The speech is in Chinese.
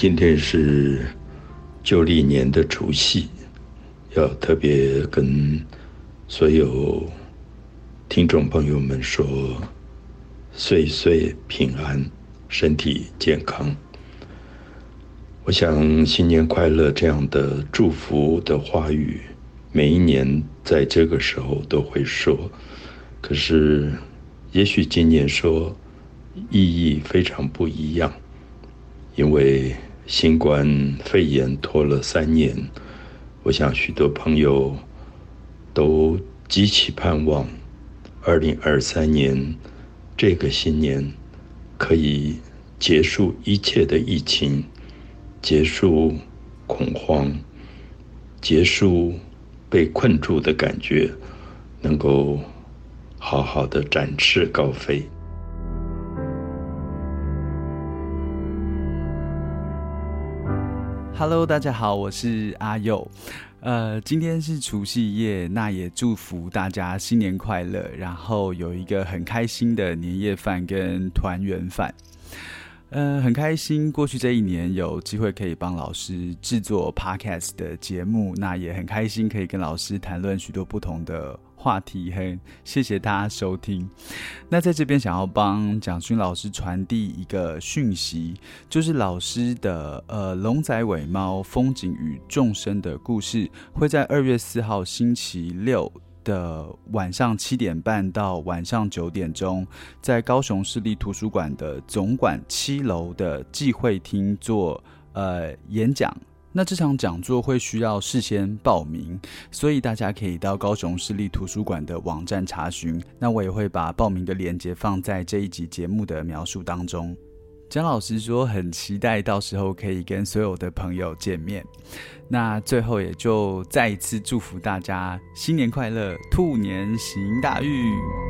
今天是旧历年的除夕，要特别跟所有听众朋友们说，岁岁平安，身体健康。我想新年快乐这样的祝福的话语，每一年在这个时候都会说，可是也许今年说意义非常不一样。因为新冠肺炎拖了三年，我想许多朋友都极其盼望，二零二三年这个新年可以结束一切的疫情，结束恐慌，结束被困住的感觉，能够好好的展翅高飞。Hello，大家好，我是阿佑。呃，今天是除夕夜，那也祝福大家新年快乐，然后有一个很开心的年夜饭跟团圆饭。呃，很开心，过去这一年有机会可以帮老师制作 Podcast 的节目，那也很开心可以跟老师谈论许多不同的。话题很谢谢大家收听。那在这边想要帮蒋勋老师传递一个讯息，就是老师的呃《龙仔尾猫：风景与众生的故事》会在二月四号星期六的晚上七点半到晚上九点钟，在高雄市立图书馆的总馆七楼的忌会厅做呃演讲。那这场讲座会需要事先报名，所以大家可以到高雄市立图书馆的网站查询。那我也会把报名的链接放在这一集节目的描述当中。江老师说很期待到时候可以跟所有的朋友见面。那最后也就再一次祝福大家新年快乐，兔年行大运。